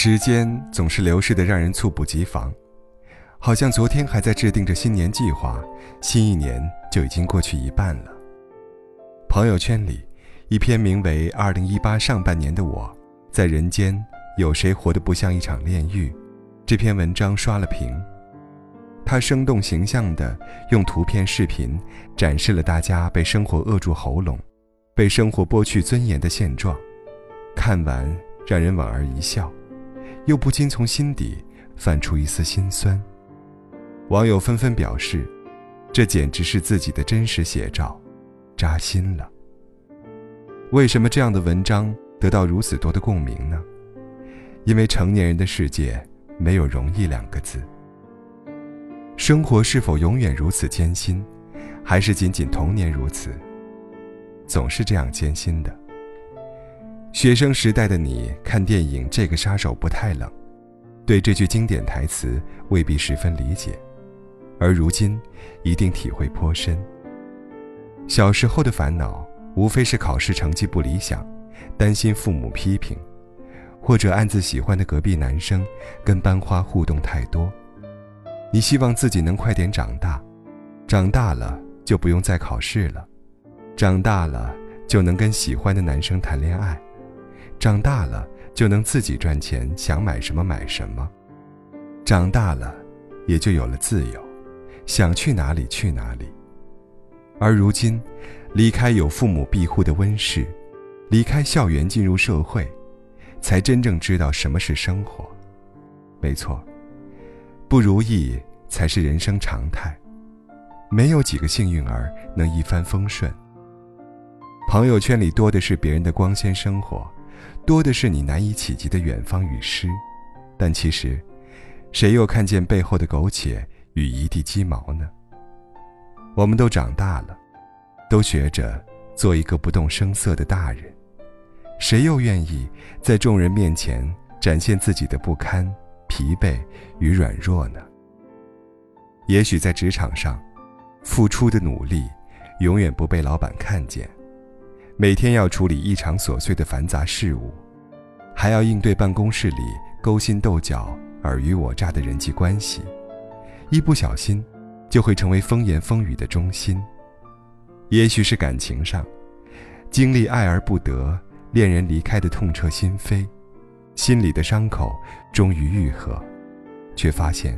时间总是流逝的让人猝不及防，好像昨天还在制定着新年计划，新一年就已经过去一半了。朋友圈里，一篇名为《二零一八上半年的我，在人间有谁活得不像一场炼狱》这篇文章刷了屏。他生动形象地用图片、视频展示了大家被生活扼住喉咙、被生活剥去尊严的现状，看完让人莞尔一笑。又不禁从心底泛出一丝心酸。网友纷纷表示，这简直是自己的真实写照，扎心了。为什么这样的文章得到如此多的共鸣呢？因为成年人的世界没有容易两个字。生活是否永远如此艰辛，还是仅仅童年如此？总是这样艰辛的。学生时代的你看电影《这个杀手不太冷》，对这句经典台词未必十分理解，而如今一定体会颇深。小时候的烦恼无非是考试成绩不理想，担心父母批评，或者暗自喜欢的隔壁男生跟班花互动太多。你希望自己能快点长大，长大了就不用再考试了，长大了就能跟喜欢的男生谈恋爱。长大了就能自己赚钱，想买什么买什么。长大了，也就有了自由，想去哪里去哪里。而如今，离开有父母庇护的温室，离开校园进入社会，才真正知道什么是生活。没错，不如意才是人生常态，没有几个幸运儿能一帆风顺。朋友圈里多的是别人的光鲜生活。多的是你难以企及的远方与诗，但其实，谁又看见背后的苟且与一地鸡毛呢？我们都长大了，都学着做一个不动声色的大人，谁又愿意在众人面前展现自己的不堪、疲惫与软弱呢？也许在职场上，付出的努力永远不被老板看见。每天要处理异常琐碎的繁杂事务，还要应对办公室里勾心斗角、尔虞我诈的人际关系，一不小心就会成为风言风语的中心。也许是感情上，经历爱而不得、恋人离开的痛彻心扉，心里的伤口终于愈合，却发现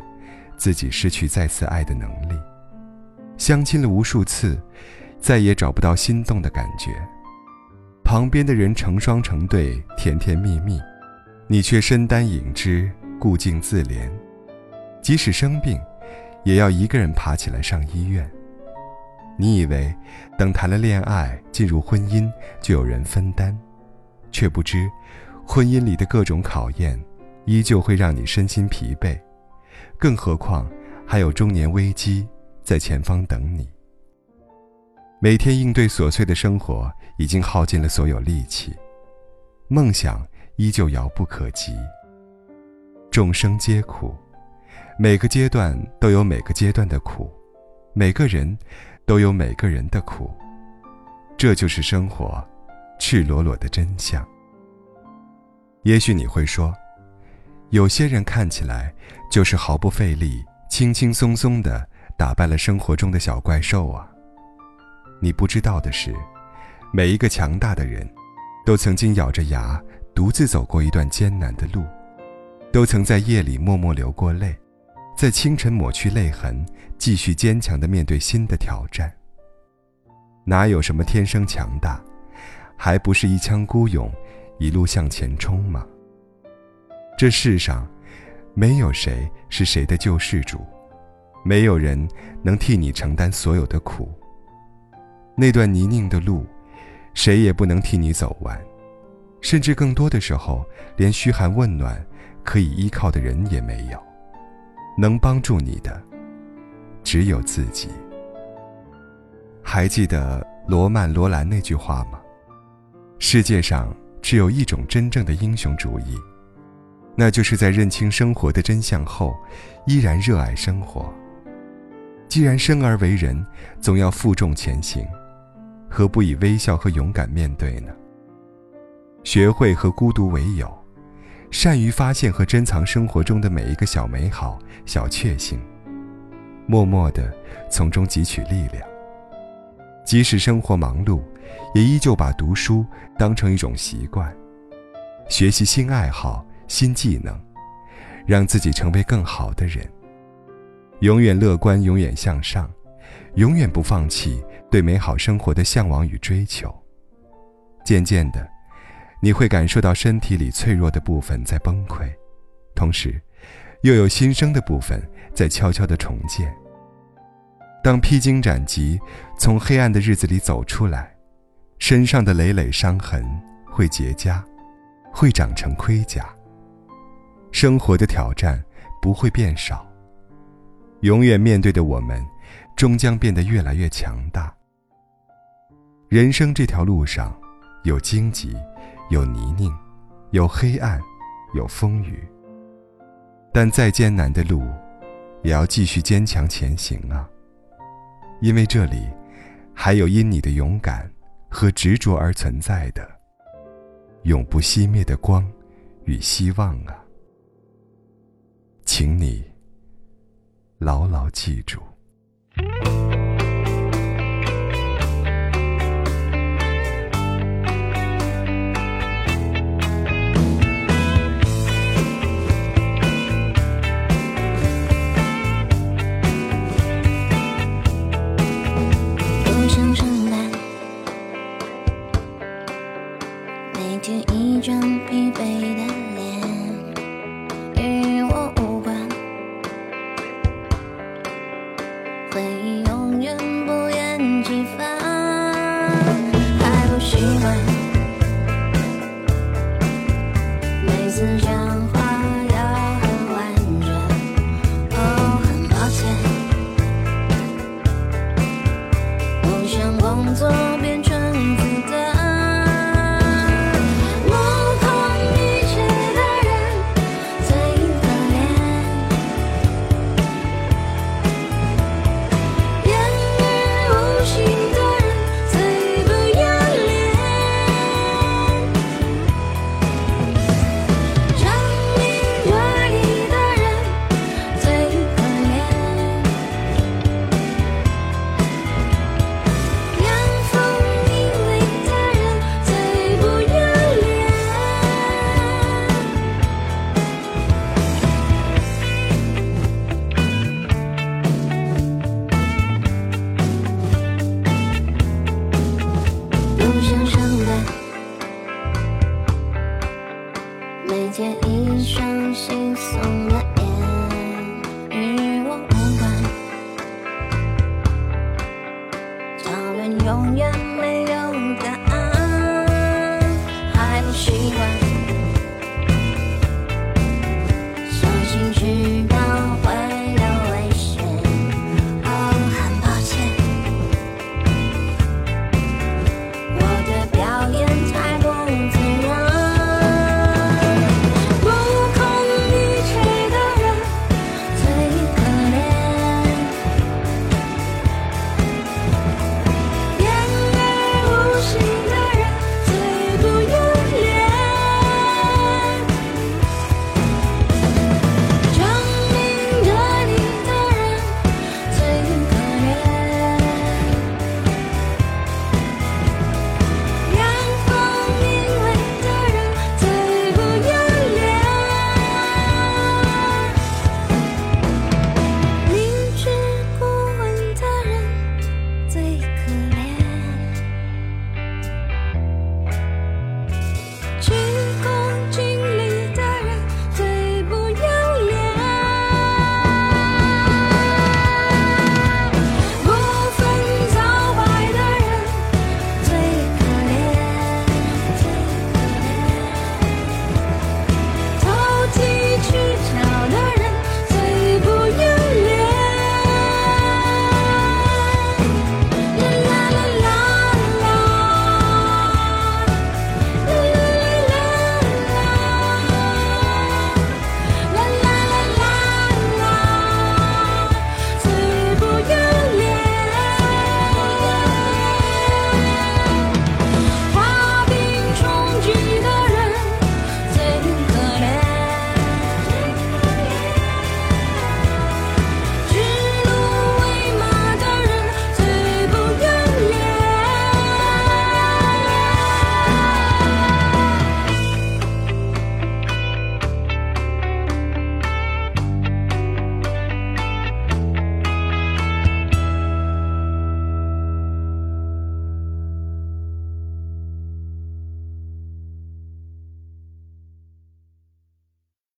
自己失去再次爱的能力。相亲了无数次，再也找不到心动的感觉。旁边的人成双成对，甜甜蜜蜜，你却身单影只，顾静自怜。即使生病，也要一个人爬起来上医院。你以为等谈了恋爱，进入婚姻就有人分担，却不知，婚姻里的各种考验，依旧会让你身心疲惫。更何况还有中年危机在前方等你。每天应对琐碎的生活，已经耗尽了所有力气，梦想依旧遥不可及。众生皆苦，每个阶段都有每个阶段的苦，每个人都有每个人的苦，这就是生活赤裸裸的真相。也许你会说，有些人看起来就是毫不费力、轻轻松松的打败了生活中的小怪兽啊。你不知道的是，每一个强大的人，都曾经咬着牙独自走过一段艰难的路，都曾在夜里默默流过泪，在清晨抹去泪痕，继续坚强的面对新的挑战。哪有什么天生强大，还不是一腔孤勇，一路向前冲吗？这世上，没有谁是谁的救世主，没有人能替你承担所有的苦。那段泥泞的路，谁也不能替你走完，甚至更多的时候，连嘘寒问暖可以依靠的人也没有。能帮助你的，只有自己。还记得罗曼·罗兰那句话吗？世界上只有一种真正的英雄主义，那就是在认清生活的真相后，依然热爱生活。既然生而为人，总要负重前行。何不以微笑和勇敢面对呢？学会和孤独为友，善于发现和珍藏生活中的每一个小美好、小确幸，默默地从中汲取力量。即使生活忙碌，也依旧把读书当成一种习惯，学习新爱好、新技能，让自己成为更好的人。永远乐观，永远向上，永远不放弃对美好生活的向往与追求。渐渐的。你会感受到身体里脆弱的部分在崩溃，同时，又有新生的部分在悄悄的重建。当披荆斩棘，从黑暗的日子里走出来，身上的累累伤痕会结痂，会长成盔甲。生活的挑战不会变少，永远面对的我们，终将变得越来越强大。人生这条路上，有荆棘。有泥泞，有黑暗，有风雨。但再艰难的路，也要继续坚强前行啊！因为这里，还有因你的勇敢和执着而存在的永不熄灭的光与希望啊！请你牢牢记住。永习惯，每次想。喜欢。